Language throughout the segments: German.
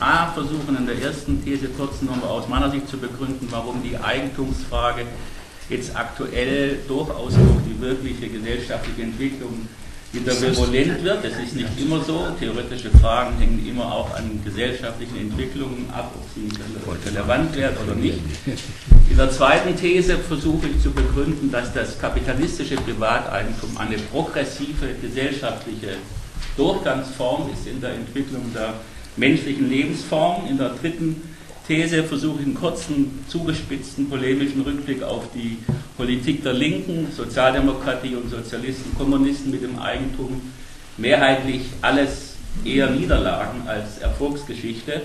A versuchen in der ersten These kurz nochmal aus meiner Sicht zu begründen, warum die Eigentumsfrage jetzt aktuell durchaus durch die wirkliche gesellschaftliche Entwicklung wieder virulent wird. Das ist nicht immer so. Theoretische Fragen hängen immer auch an gesellschaftlichen Entwicklungen ab, ob sie relevant werden oder nicht. In der zweiten These versuche ich zu begründen, dass das kapitalistische Privateigentum eine progressive gesellschaftliche Durchgangsform ist in der Entwicklung der menschlichen Lebensform. In der dritten These versuche ich einen kurzen, zugespitzten, polemischen Rückblick auf die Politik der Linken, Sozialdemokratie und Sozialisten, Kommunisten mit dem Eigentum. Mehrheitlich alles eher Niederlagen als Erfolgsgeschichte.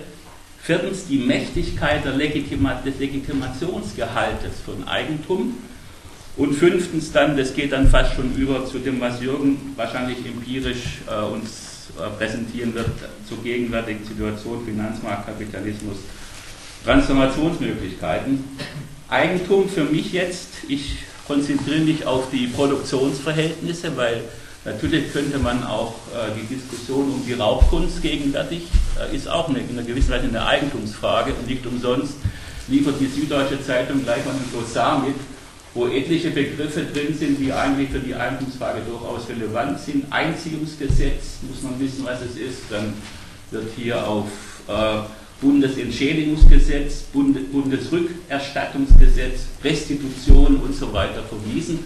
Viertens die Mächtigkeit Legitima des Legitimationsgehaltes von Eigentum. Und fünftens dann, das geht dann fast schon über zu dem, was Jürgen wahrscheinlich empirisch äh, uns präsentieren wird, zur gegenwärtigen Situation Finanzmarkt, Kapitalismus Transformationsmöglichkeiten. Eigentum für mich jetzt, ich konzentriere mich auf die Produktionsverhältnisse, weil natürlich könnte man auch äh, die Diskussion um die Raubkunst gegenwärtig, äh, ist auch eine, in einer gewissen Weise eine Eigentumsfrage und nicht umsonst liefert die Süddeutsche Zeitung gleich mal ein Glossar mit, wo etliche Begriffe drin sind, die eigentlich für die Eigentumsfrage durchaus relevant sind. Einziehungsgesetz, muss man wissen, was es ist, dann wird hier auf äh, Bundesentschädigungsgesetz, Bundesrückerstattungsgesetz, Restitution und so weiter verwiesen.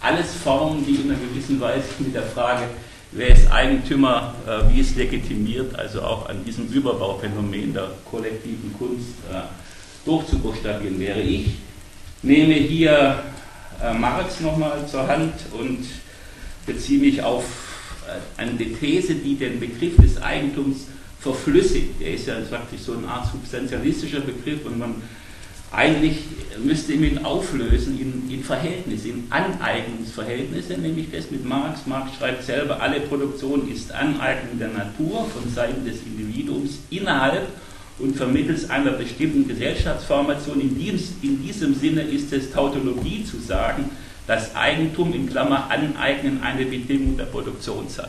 Alles Formen, die in einer gewissen Weise mit der Frage, wer ist Eigentümer, äh, wie ist legitimiert, also auch an diesem Überbauphänomen der kollektiven Kunst äh, durchzubuchstabieren wäre. Ich nehme hier äh, Marx nochmal zur Hand und beziehe mich auf eine These, die den Begriff des Eigentums verflüssigt. Der ist ja praktisch so eine Art substantialistischer Begriff und man eigentlich müsste ihn auflösen in, in Verhältnisse, in Aneignungsverhältnisse, nämlich das mit Marx. Marx schreibt selber, alle Produktion ist Aneignung der Natur von Seiten des Individuums innerhalb und vermittels einer bestimmten Gesellschaftsformation. In diesem, in diesem Sinne ist es Tautologie zu sagen, dass Eigentum in Klammer aneignen eine Bedingung der Produktion sei.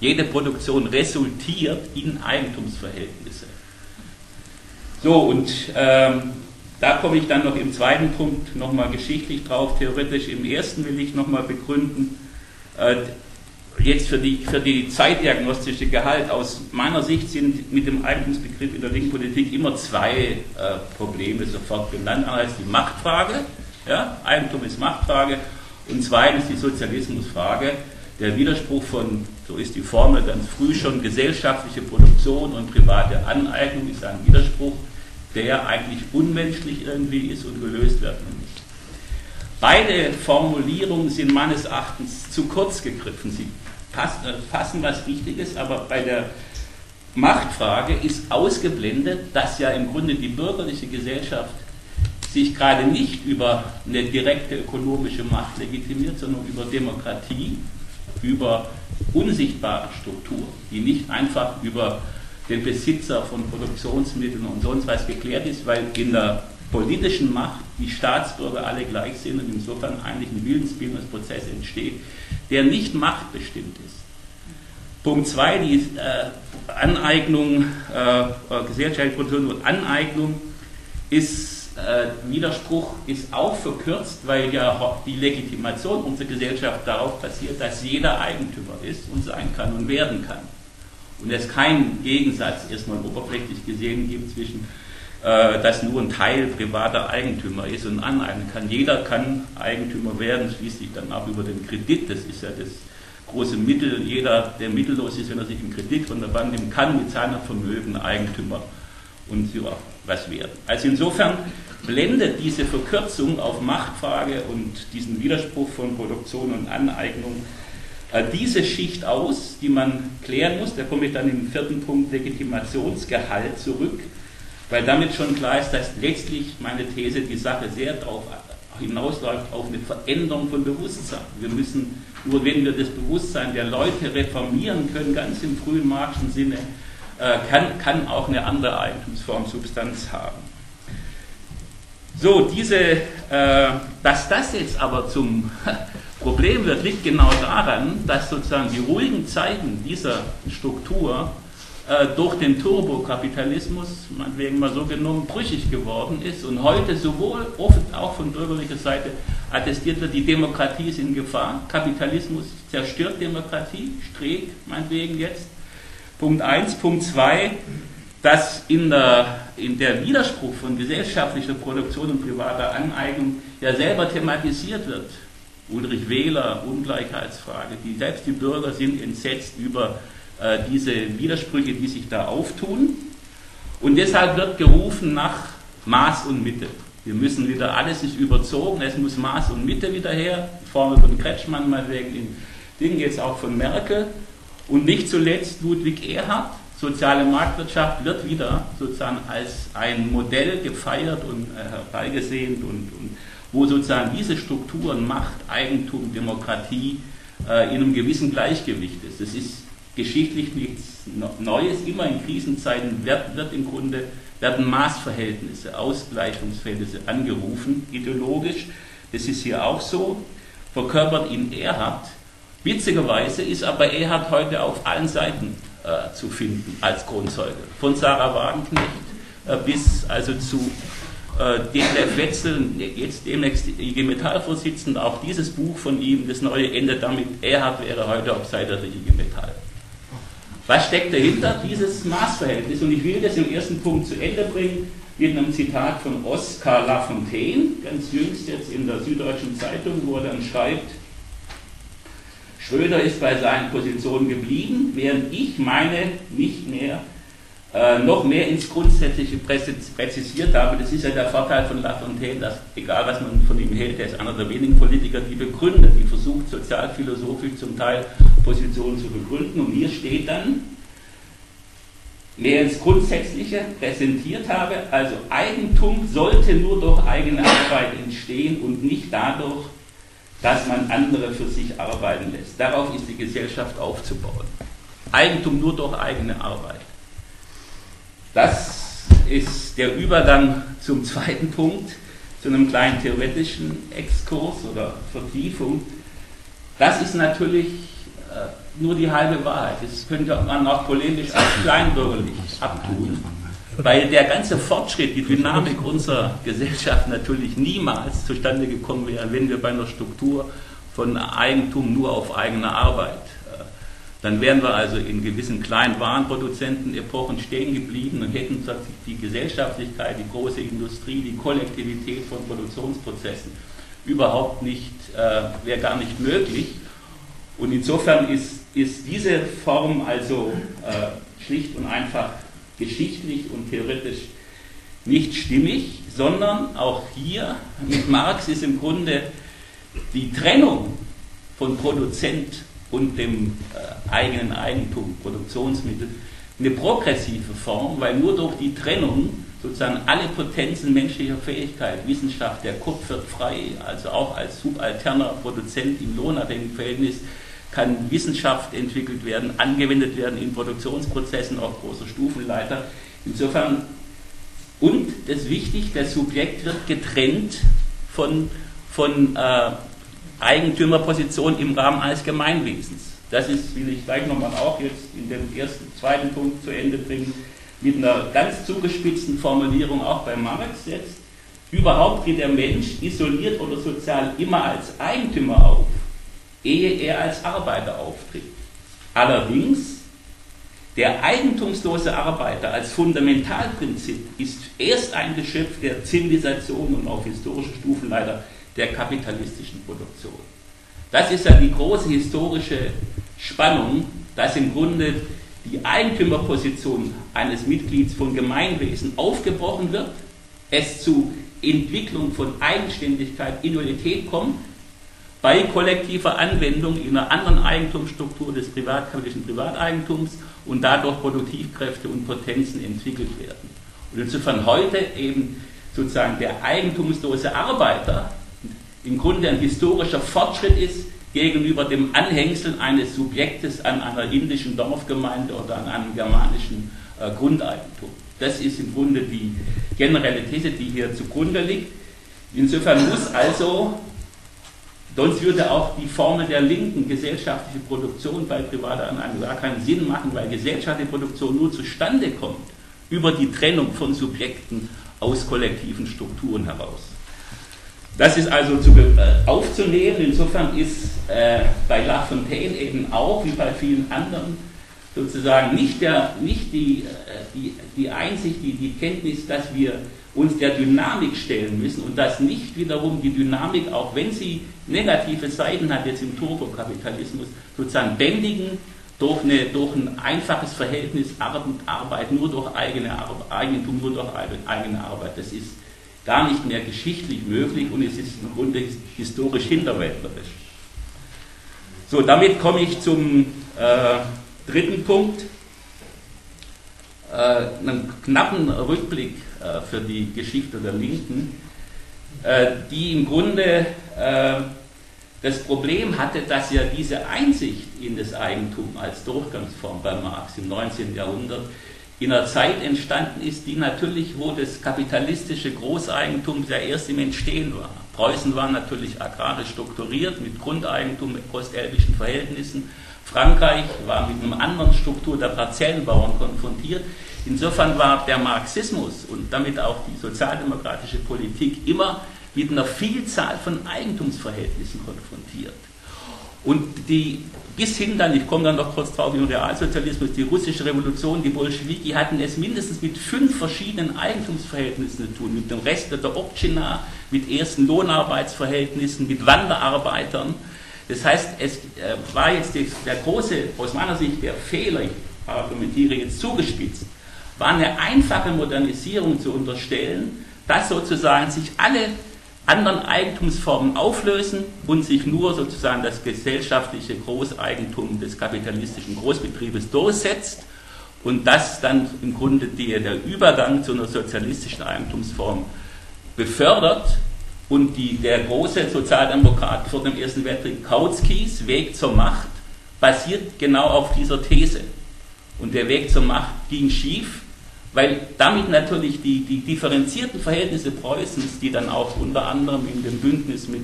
Jede Produktion resultiert in Eigentumsverhältnisse. So, und ähm, da komme ich dann noch im zweiten Punkt nochmal geschichtlich drauf, theoretisch. Im ersten will ich nochmal begründen, äh, jetzt für die, für die zeitdiagnostische Gehalt. Aus meiner Sicht sind mit dem Eigentumsbegriff in der linken Politik immer zwei äh, Probleme sofort genannt. Einerseits die Machtfrage, ja, Eigentum ist Machtfrage, und zweitens die Sozialismusfrage der Widerspruch von, so ist die Formel ganz früh schon, gesellschaftliche Produktion und private Aneignung ist ein Widerspruch, der eigentlich unmenschlich irgendwie ist und gelöst werden muss. Beide Formulierungen sind meines Erachtens zu kurz gegriffen. Sie fassen was Wichtiges, aber bei der Machtfrage ist ausgeblendet, dass ja im Grunde die bürgerliche Gesellschaft sich gerade nicht über eine direkte ökonomische Macht legitimiert, sondern über Demokratie über unsichtbare Strukturen, die nicht einfach über den Besitzer von Produktionsmitteln und sonst was geklärt ist, weil in der politischen Macht die Staatsbürger alle gleich sind und insofern eigentlich ein Willensbildungsprozess entsteht, der nicht machtbestimmt ist. Punkt 2, die äh, Aneignung, äh, gesellschaftliche Produktion und Aneignung ist äh, Widerspruch ist auch verkürzt, weil ja die Legitimation unserer Gesellschaft darauf basiert, dass jeder Eigentümer ist und sein kann und werden kann. Und es keinen Gegensatz erstmal oberflächlich gesehen gibt zwischen, äh, dass nur ein Teil privater Eigentümer ist und aneignen kann. Jeder kann Eigentümer werden, schließlich dann auch über den Kredit. Das ist ja das große Mittel. Jeder, der mittellos ist, wenn er sich einen Kredit von der Bank nimmt, kann mit seinem Vermögen Eigentümer und ja, was werden. Also insofern blendet diese Verkürzung auf Machtfrage und diesen Widerspruch von Produktion und Aneignung äh, diese Schicht aus, die man klären muss. Da komme ich dann im vierten Punkt Legitimationsgehalt zurück, weil damit schon klar ist, dass letztlich meine These die Sache sehr darauf hinausläuft, auf eine Veränderung von Bewusstsein. Wir müssen, nur wenn wir das Bewusstsein der Leute reformieren können, ganz im frühen marxischen Sinne, äh, kann, kann auch eine andere Eigentumsform Substanz haben. So, diese, äh, dass das jetzt aber zum Problem wird, liegt genau daran, dass sozusagen die ruhigen Zeiten dieser Struktur durch den Turbokapitalismus, meinetwegen mal so genommen, brüchig geworden ist und heute sowohl oft auch von bürgerlicher Seite attestiert wird, die Demokratie ist in Gefahr, Kapitalismus zerstört Demokratie, Streeck meinetwegen jetzt. Punkt 1, Punkt 2, dass in der, in der Widerspruch von gesellschaftlicher Produktion und privater Aneignung ja selber thematisiert wird. Ulrich Wähler, Ungleichheitsfrage, die, selbst die Bürger sind entsetzt über äh, diese Widersprüche, die sich da auftun. Und deshalb wird gerufen nach Maß und Mitte. Wir müssen wieder, alles ist überzogen, es muss Maß und Mitte wieder her. Formel von Kretschmann, mal wegen den Dingen, jetzt auch von Merkel. Und nicht zuletzt Ludwig Erhard, soziale Marktwirtschaft wird wieder sozusagen als ein Modell gefeiert und äh, herbeigesehnt und, und wo sozusagen diese Strukturen Macht, Eigentum, Demokratie äh, in einem gewissen Gleichgewicht ist. Das ist geschichtlich nichts Neues. Immer in Krisenzeiten wird, wird im Grunde werden Maßverhältnisse, Ausgleichungsverhältnisse angerufen, ideologisch. Das ist hier auch so. Verkörpert in Erhard. Witzigerweise ist aber Erhard heute auf allen Seiten äh, zu finden als Grundzeuge. Von Sarah Wagenknecht äh, bis also zu äh, Detlef Wetzel, jetzt demnächst IG Metall-Vorsitzender, auch dieses Buch von ihm, das neue endet damit, Erhard wäre heute auf Seite der IG Metall. Was steckt dahinter? Dieses Maßverhältnis. Und ich will das im ersten Punkt zu Ende bringen mit einem Zitat von Oskar Lafontaine, ganz jüngst jetzt in der Süddeutschen Zeitung, wo er dann schreibt, Schröder ist bei seinen Positionen geblieben, während ich meine nicht mehr äh, noch mehr ins Grundsätzliche präzisiert habe. Das ist ja der Vorteil von Lafontaine, dass egal was man von ihm hält, er ist einer der wenigen Politiker, die begründet, die versucht sozialphilosophisch zum Teil Positionen zu begründen. Und hier steht dann, mehr ins Grundsätzliche präsentiert habe, also Eigentum sollte nur durch eigene Arbeit entstehen und nicht dadurch, dass man andere für sich arbeiten lässt. Darauf ist die Gesellschaft aufzubauen. Eigentum nur durch eigene Arbeit. Das ist der Übergang zum zweiten Punkt, zu einem kleinen theoretischen Exkurs oder Vertiefung. Das ist natürlich äh, nur die halbe Wahrheit. Das könnte man auch polemisch als kleinbürgerlich abtun. Weil der ganze Fortschritt, die Dynamik unserer Gesellschaft natürlich niemals zustande gekommen wäre, wenn wir bei einer Struktur von Eigentum nur auf eigene Arbeit dann wären wir also in gewissen kleinen Warenproduzenten-Epochen stehen geblieben und hätten die Gesellschaftlichkeit, die große Industrie, die Kollektivität von Produktionsprozessen überhaupt nicht, äh, wäre gar nicht möglich. Und insofern ist, ist diese Form also äh, schlicht und einfach geschichtlich und theoretisch nicht stimmig, sondern auch hier mit Marx ist im Grunde die Trennung von Produzent und dem äh, eigenen Eigentum, Produktionsmittel, eine progressive Form, weil nur durch die Trennung sozusagen alle Potenzen menschlicher Fähigkeit, Wissenschaft, der Kopf wird frei, also auch als subalterner Produzent im lohnabhängigen Verhältnis, kann Wissenschaft entwickelt werden, angewendet werden in Produktionsprozessen auf großer Stufenleiter. Insofern, und das ist wichtig, das Subjekt wird getrennt von, von äh, Eigentümerposition im Rahmen eines Gemeinwesens. Das ist, will ich gleich nochmal auch jetzt in dem ersten, zweiten Punkt zu Ende bringen, mit einer ganz zugespitzten Formulierung auch bei Marx jetzt. Überhaupt geht der Mensch isoliert oder sozial immer als Eigentümer auf, ehe er als Arbeiter auftritt. Allerdings, der eigentumslose Arbeiter als Fundamentalprinzip ist erst ein Geschöpf der Zivilisation und auf historischer Stufe leider der kapitalistischen Produktion. Das ist ja die große historische Spannung, dass im Grunde die Eigentümerposition eines Mitglieds von Gemeinwesen aufgebrochen wird, es zu Entwicklung von Eigenständigkeit, Individualität kommt, bei kollektiver Anwendung in einer anderen Eigentumsstruktur des privatkapitalistischen Privateigentums und dadurch Produktivkräfte und Potenzen entwickelt werden. Und insofern heute eben sozusagen der eigentumslose Arbeiter im Grunde ein historischer Fortschritt ist gegenüber dem Anhängsel eines Subjektes an einer indischen Dorfgemeinde oder an einem germanischen äh, Grundeigentum. Das ist im Grunde die generelle These, die hier zugrunde liegt. Insofern muss also Sonst würde auch die Formel der linken gesellschaftliche Produktion bei privater Anlage gar keinen Sinn machen, weil gesellschaftliche Produktion nur zustande kommt über die Trennung von Subjekten aus kollektiven Strukturen heraus. Das ist also zu, äh, aufzunehmen. Insofern ist äh, bei La Fontaine eben auch, wie bei vielen anderen, sozusagen nicht, der, nicht die, äh, die, die Einsicht, die, die Kenntnis, dass wir uns der Dynamik stellen müssen und dass nicht wiederum die Dynamik, auch wenn sie negative Seiten hat, jetzt im Turbokapitalismus, sozusagen bändigen durch, eine, durch ein einfaches Verhältnis Arbeit nur durch eigene Arbeit, Eigentum, nur durch eigene Arbeit. Das ist gar nicht mehr geschichtlich möglich und es ist im Grunde historisch hinterwäldlerisch. So, damit komme ich zum äh, dritten Punkt, äh, einen knappen Rückblick äh, für die Geschichte der Linken, äh, die im Grunde äh, das Problem hatte, dass ja diese Einsicht in das Eigentum als Durchgangsform bei Marx im 19. Jahrhundert in einer Zeit entstanden ist, die natürlich, wo das kapitalistische Großeigentum ja erst im Entstehen war. Preußen war natürlich agrarisch strukturiert mit Grundeigentum, mit ostelbischen Verhältnissen. Frankreich war mit einer anderen Struktur der Parzellenbauern konfrontiert. Insofern war der Marxismus und damit auch die sozialdemokratische Politik immer mit einer Vielzahl von Eigentumsverhältnissen konfrontiert. Und die, bis hin dann, ich komme dann noch kurz drauf, im Realsozialismus, die russische Revolution, die Bolschewiki hatten es mindestens mit fünf verschiedenen Eigentumsverhältnissen zu tun, mit dem Rest der Obtschina, mit ersten Lohnarbeitsverhältnissen, mit Wanderarbeitern. Das heißt, es äh, war jetzt der große, aus meiner Sicht der Fehler, ich argumentiere jetzt zugespitzt, war eine einfache Modernisierung zu unterstellen, dass sozusagen sich alle anderen Eigentumsformen auflösen und sich nur sozusagen das gesellschaftliche Großeigentum des kapitalistischen Großbetriebes durchsetzt und das dann im Grunde die, der Übergang zu einer sozialistischen Eigentumsform befördert und die, der große Sozialdemokrat vor dem Ersten Weltkrieg Kautzkis Weg zur Macht basiert genau auf dieser These. Und der Weg zur Macht ging schief, weil damit natürlich die, die differenzierten Verhältnisse Preußens, die dann auch unter anderem in dem Bündnis mit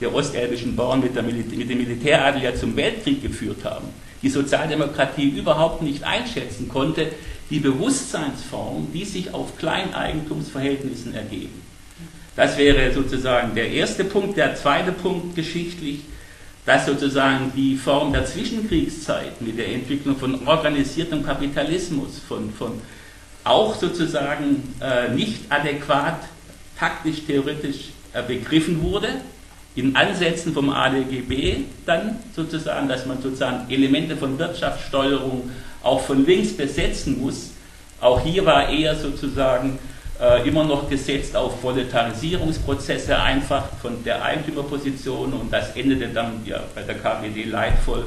der ostelbischen Bauern mit, der Mil mit dem Militäradel ja zum Weltkrieg geführt haben, die Sozialdemokratie überhaupt nicht einschätzen konnte, die Bewusstseinsform, die sich auf Kleineigentumsverhältnissen ergeben. Das wäre sozusagen der erste Punkt. Der zweite Punkt geschichtlich, dass sozusagen die Form der Zwischenkriegszeit mit der Entwicklung von organisiertem Kapitalismus, von, von auch sozusagen äh, nicht adäquat taktisch, theoretisch äh, begriffen wurde, in Ansätzen vom ADGB dann sozusagen, dass man sozusagen Elemente von Wirtschaftssteuerung auch von links besetzen muss. Auch hier war eher sozusagen äh, immer noch gesetzt auf Proletarisierungsprozesse, einfach von der Eigentümerposition und das endete dann ja, bei der KPD leidvoll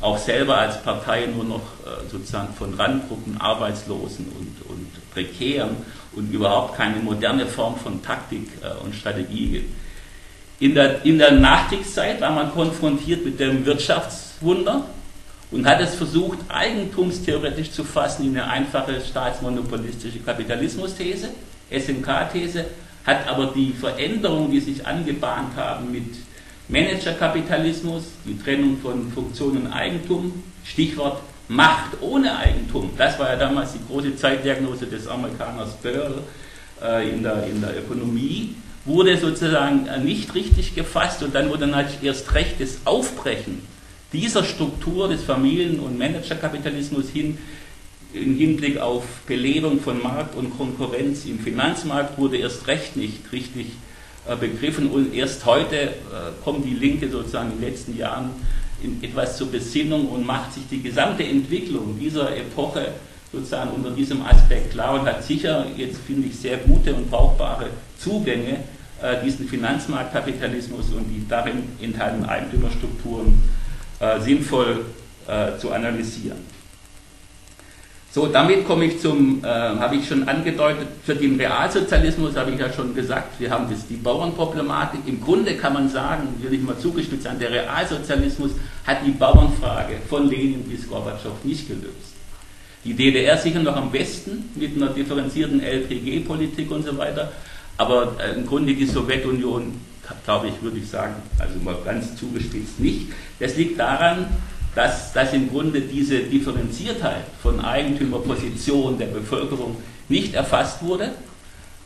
auch selber als Partei nur noch äh, sozusagen von Randgruppen, Arbeitslosen und, und Prekären und überhaupt keine moderne Form von Taktik äh, und Strategie gibt. In der, in der Nachkriegszeit war man konfrontiert mit dem Wirtschaftswunder und hat es versucht, eigentumstheoretisch zu fassen in eine einfache staatsmonopolistische Kapitalismus-These, SMK-These, hat aber die Veränderungen, die sich angebahnt haben mit Managerkapitalismus, die Trennung von Funktion und Eigentum, Stichwort Macht ohne Eigentum, das war ja damals die große Zeitdiagnose des Amerikaners Böll äh, in, der, in der Ökonomie, wurde sozusagen nicht richtig gefasst und dann wurde natürlich erst recht das Aufbrechen dieser Struktur des Familien- und Managerkapitalismus hin im Hinblick auf Belebung von Markt und Konkurrenz im Finanzmarkt wurde erst recht nicht richtig äh, begriffen. Und erst heute äh, kommt die Linke sozusagen in den letzten Jahren in etwas zur Besinnung und macht sich die gesamte Entwicklung dieser Epoche sozusagen unter diesem Aspekt klar und hat sicher jetzt, finde ich, sehr gute und brauchbare Zugänge, äh, diesen Finanzmarktkapitalismus und die darin enthaltenen Eigentümerstrukturen sinnvoll zu analysieren. So, damit komme ich zum, äh, habe ich schon angedeutet, für den Realsozialismus habe ich ja schon gesagt, wir haben das, die Bauernproblematik. Im Grunde kann man sagen, will ich mal zugespitzt sagen, der Realsozialismus hat die Bauernfrage von Lenin bis Gorbatschow nicht gelöst. Die DDR sicher noch am besten mit einer differenzierten LPG-Politik und so weiter, aber äh, im Grunde die Sowjetunion glaube ich, würde ich sagen, also mal ganz zugespitzt nicht. Das liegt daran, dass, dass im Grunde diese Differenziertheit von Eigentümerposition der Bevölkerung nicht erfasst wurde,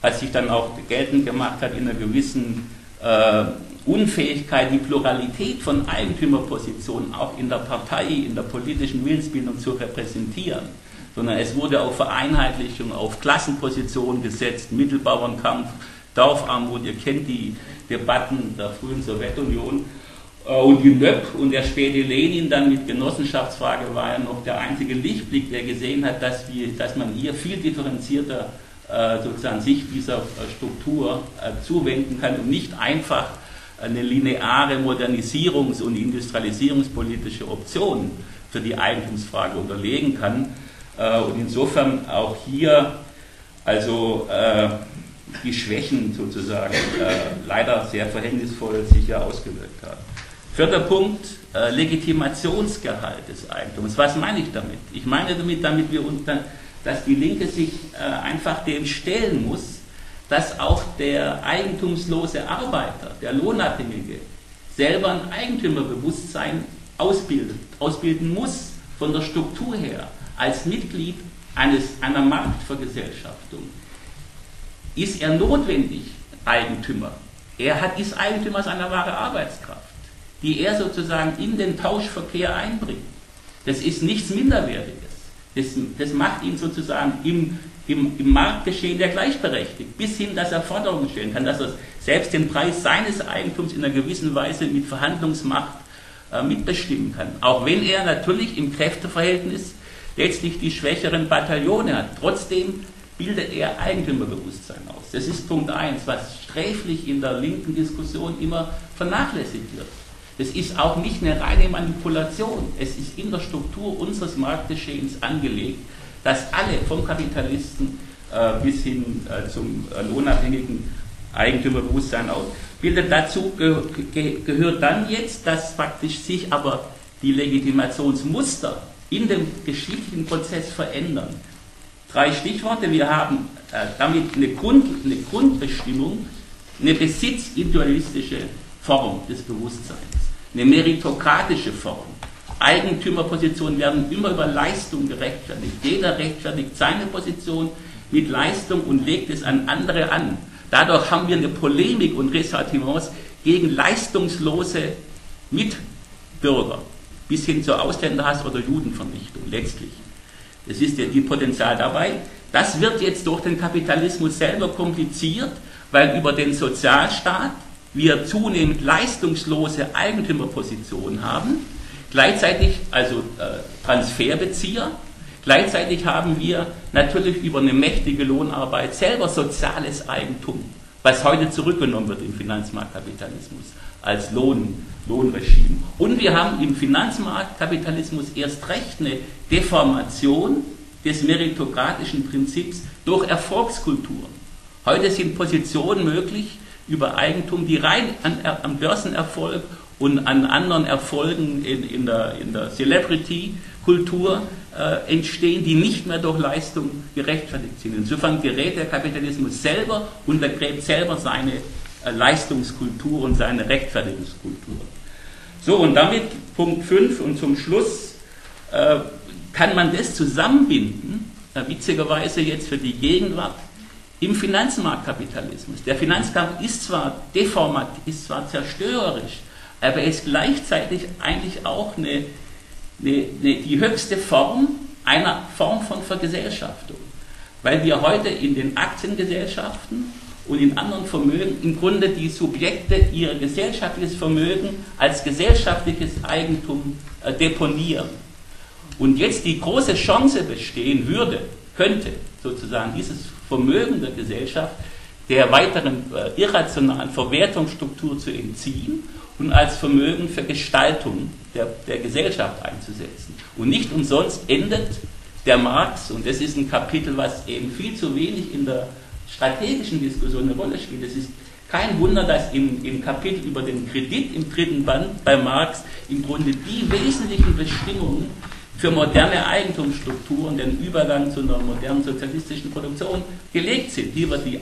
als sich dann auch geltend gemacht hat in einer gewissen äh, Unfähigkeit, die Pluralität von Eigentümerpositionen auch in der Partei, in der politischen Willensbildung zu repräsentieren, sondern es wurde auf Vereinheitlichung, auf Klassenpositionen gesetzt, Mittelbauernkampf, Dorfarmut, ihr kennt die Debatten der frühen Sowjetunion. Äh, und die NÖP und der späte Lenin dann mit Genossenschaftsfrage war ja noch der einzige Lichtblick, der gesehen hat, dass, wir, dass man hier viel differenzierter äh, sozusagen sich dieser äh, Struktur zuwenden kann und nicht einfach eine lineare Modernisierungs- und Industrialisierungspolitische Option für die Eigentumsfrage unterlegen kann. Und insofern auch hier also die Schwächen sozusagen leider sehr verhängnisvoll sich ja ausgewirkt haben. Vierter Punkt, äh, Legitimationsgehalt des Eigentums. Was meine ich damit? Ich meine damit, damit wir unter, dass die Linke sich äh, einfach dem stellen muss, dass auch der eigentumslose Arbeiter, der Lohnabhängige, selber ein Eigentümerbewusstsein ausbildet, ausbilden muss von der Struktur her, als Mitglied eines, einer Marktvergesellschaftung. Ist er notwendig Eigentümer? Er hat, ist Eigentümer seiner wahre Arbeitskraft die er sozusagen in den Tauschverkehr einbringt. Das ist nichts Minderwertiges. Das, das macht ihn sozusagen im, im, im Marktgeschehen der gleichberechtigt, bis hin, dass er Forderungen stellen kann, dass er selbst den Preis seines Eigentums in einer gewissen Weise mit Verhandlungsmacht äh, mitbestimmen kann. Auch wenn er natürlich im Kräfteverhältnis letztlich die schwächeren Bataillone hat. Trotzdem bildet er Eigentümerbewusstsein aus. Das ist Punkt 1, was sträflich in der linken Diskussion immer vernachlässigt wird. Das ist auch nicht eine reine Manipulation. Es ist in der Struktur unseres Marktgeschehens angelegt, dass alle vom Kapitalisten äh, bis hin äh, zum äh, lohnabhängigen Eigentümerbewusstsein ausbildet. Dazu ge ge gehört dann jetzt, dass praktisch sich aber die Legitimationsmuster in dem geschichtlichen Prozess verändern. Drei Stichworte. Wir haben äh, damit eine, Grund, eine Grundbestimmung, eine besitzindividualistische Form des Bewusstseins eine meritokratische Form. Eigentümerpositionen werden immer über Leistung gerechtfertigt. Jeder rechtfertigt seine Position mit Leistung und legt es an andere an. Dadurch haben wir eine Polemik und Ressentiments gegen leistungslose Mitbürger bis hin zur Ausländerhass oder Judenvernichtung letztlich. Das ist ja die Potenzial dabei. Das wird jetzt durch den Kapitalismus selber kompliziert, weil über den Sozialstaat wir zunehmend leistungslose Eigentümerpositionen haben, gleichzeitig also äh, Transferbezieher, gleichzeitig haben wir natürlich über eine mächtige Lohnarbeit selber soziales Eigentum, was heute zurückgenommen wird im Finanzmarktkapitalismus als Lohn, Lohnregime. Und wir haben im Finanzmarktkapitalismus erst recht eine Deformation des meritokratischen Prinzips durch Erfolgskulturen. Heute sind Positionen möglich, über Eigentum, die rein an, am Börsenerfolg und an anderen Erfolgen in, in der, in der Celebrity-Kultur äh, entstehen, die nicht mehr durch Leistung gerechtfertigt sind. Insofern gerät der Kapitalismus selber, untergräbt selber seine äh, Leistungskultur und seine Rechtfertigungskultur. So, und damit Punkt 5 und zum Schluss äh, kann man das zusammenbinden, äh, witzigerweise jetzt für die Gegenwart, im Finanzmarktkapitalismus. Der Finanzkampf ist zwar deformat, ist zwar zerstörerisch, aber er ist gleichzeitig eigentlich auch eine, eine, eine, die höchste Form einer Form von Vergesellschaftung. Weil wir heute in den Aktiengesellschaften und in anderen Vermögen im Grunde die Subjekte ihr gesellschaftliches Vermögen als gesellschaftliches Eigentum äh, deponieren. Und jetzt die große Chance bestehen würde, könnte sozusagen dieses Vermögen der Gesellschaft der weiteren äh, irrationalen Verwertungsstruktur zu entziehen und als Vermögen für Gestaltung der, der Gesellschaft einzusetzen. Und nicht umsonst endet der Marx, und das ist ein Kapitel, was eben viel zu wenig in der strategischen Diskussion eine Rolle spielt. Es ist kein Wunder, dass im, im Kapitel über den Kredit im dritten Band bei Marx im Grunde die wesentlichen Bestimmungen für moderne Eigentumsstrukturen, den Übergang zu einer modernen sozialistischen Produktion gelegt sind. Hier wird die,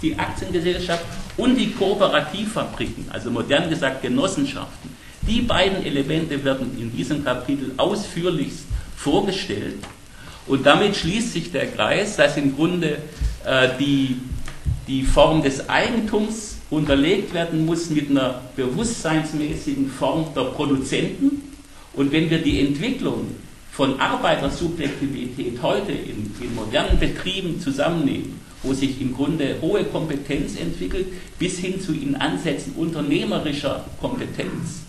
die Aktiengesellschaft und die Kooperativfabriken, also modern gesagt Genossenschaften, die beiden Elemente werden in diesem Kapitel ausführlichst vorgestellt. Und damit schließt sich der Kreis, dass im Grunde äh, die, die Form des Eigentums unterlegt werden muss mit einer bewusstseinsmäßigen Form der Produzenten und wenn wir die Entwicklung von Arbeitersubjektivität heute in, in modernen Betrieben zusammennehmen, wo sich im Grunde hohe Kompetenz entwickelt, bis hin zu in Ansätzen unternehmerischer Kompetenz,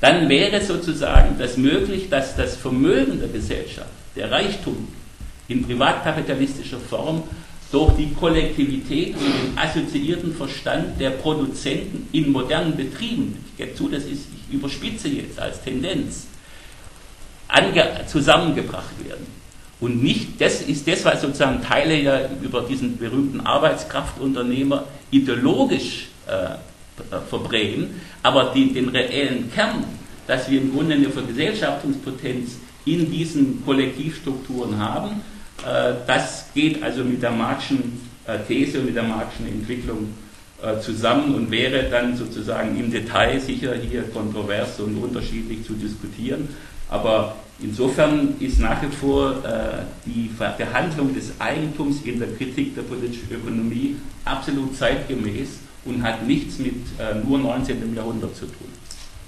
dann wäre sozusagen das möglich, dass das Vermögen der Gesellschaft, der Reichtum in privatkapitalistischer Form durch die Kollektivität und den assoziierten Verstand der Produzenten in modernen Betrieben, ich gebe zu, das ist, ich überspitze jetzt als Tendenz, zusammengebracht werden. Und nicht, das ist das, was sozusagen Teile ja über diesen berühmten Arbeitskraftunternehmer ideologisch äh, verbrämen, aber die, den reellen Kern, dass wir im Grunde eine Vergesellschaftungspotenz in diesen Kollektivstrukturen haben, äh, das geht also mit der Marxischen äh, These und mit der Marxischen Entwicklung äh, zusammen und wäre dann sozusagen im Detail sicher hier kontrovers und unterschiedlich zu diskutieren. Aber insofern ist nach wie vor die Behandlung des Eigentums in der Kritik der politischen Ökonomie absolut zeitgemäß und hat nichts mit nur 19. Jahrhundert zu tun.